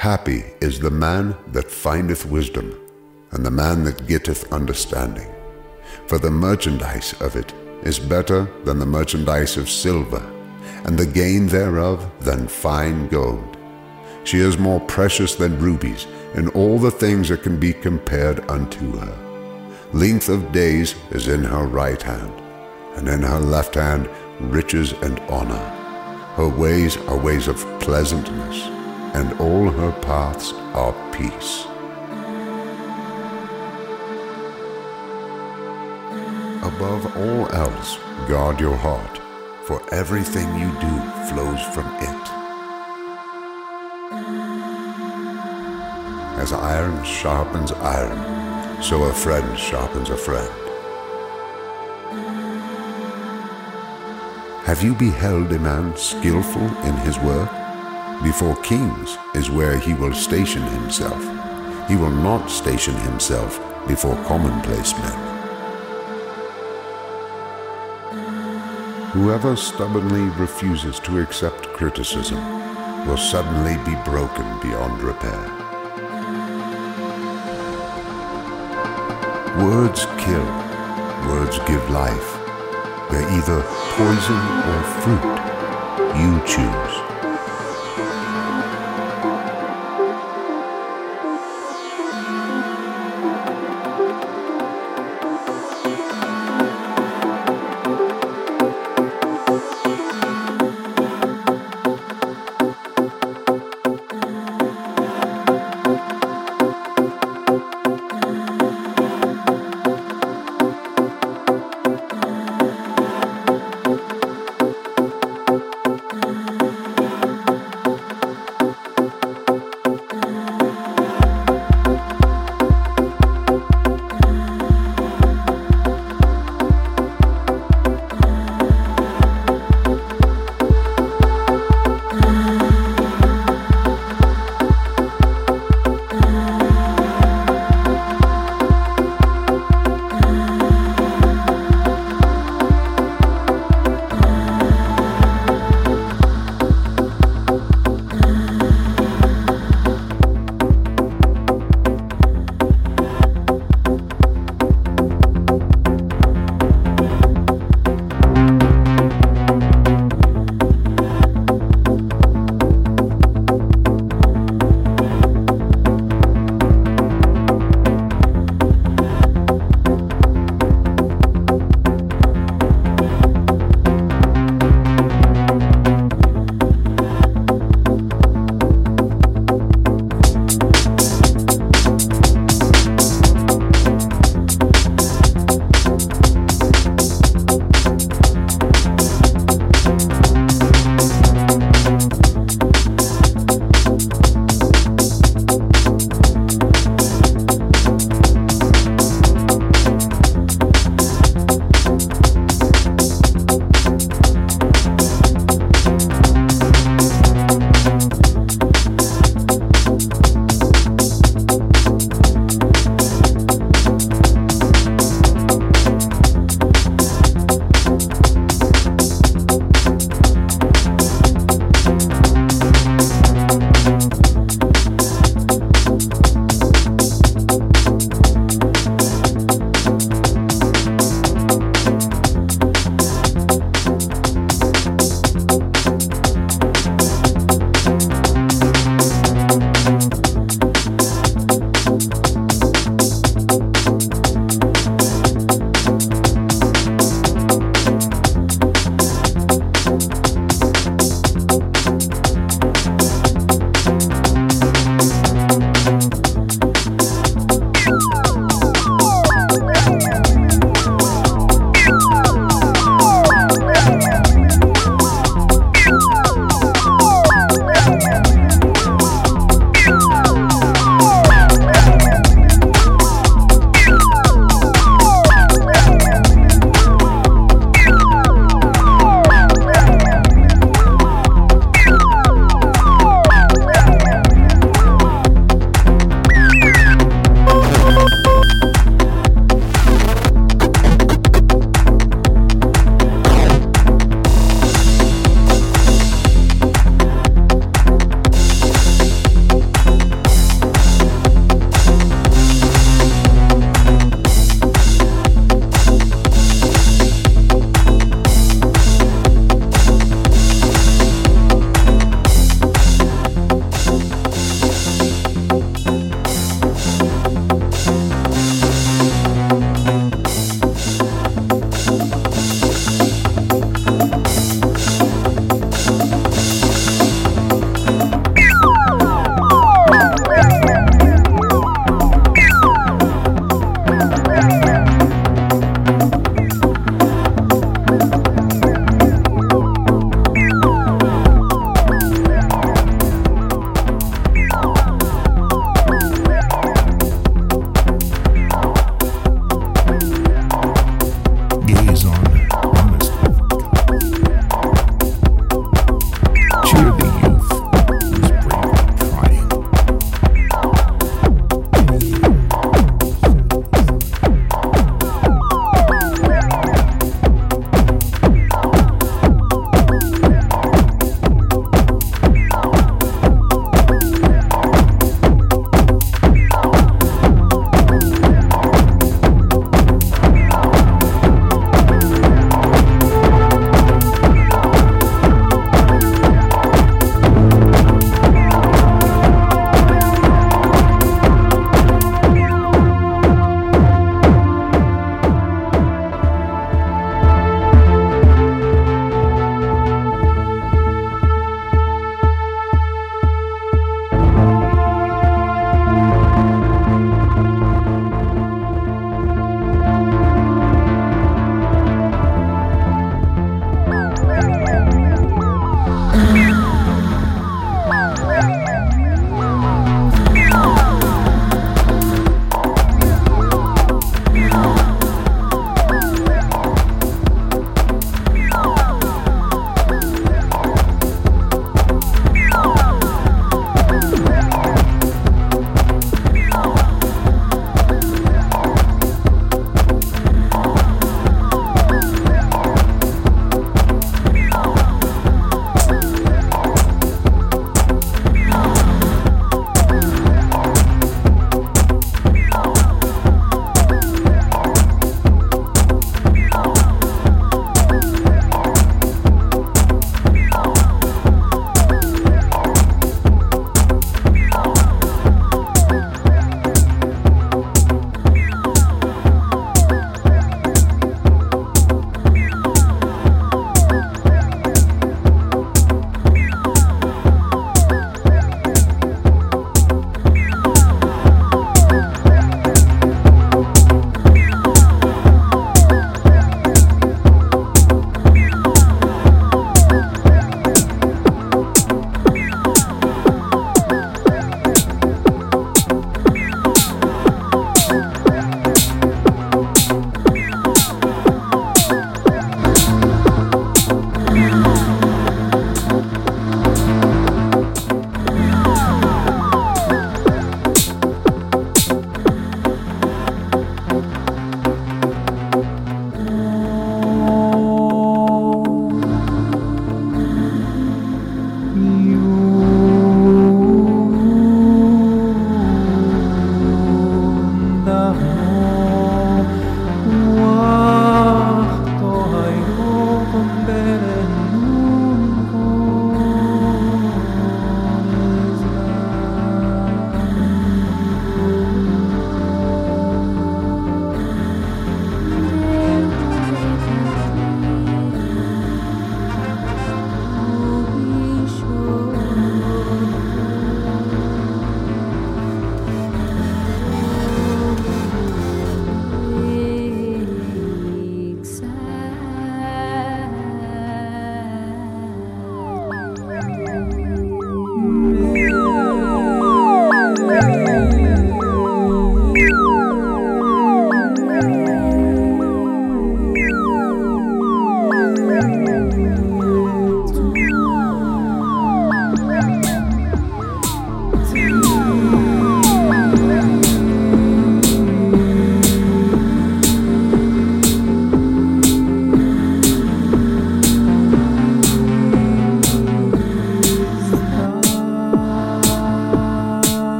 Happy is the man that findeth wisdom, and the man that getteth understanding. For the merchandise of it is better than the merchandise of silver, and the gain thereof than fine gold. She is more precious than rubies, and all the things that can be compared unto her. Length of days is in her right hand, and in her left hand riches and honor. Her ways are ways of pleasantness and all her paths are peace. Above all else, guard your heart, for everything you do flows from it. As iron sharpens iron, so a friend sharpens a friend. Have you beheld a man skillful in his work? Before kings is where he will station himself. He will not station himself before commonplace men. Whoever stubbornly refuses to accept criticism will suddenly be broken beyond repair. Words kill, words give life. They're either poison or fruit. You choose.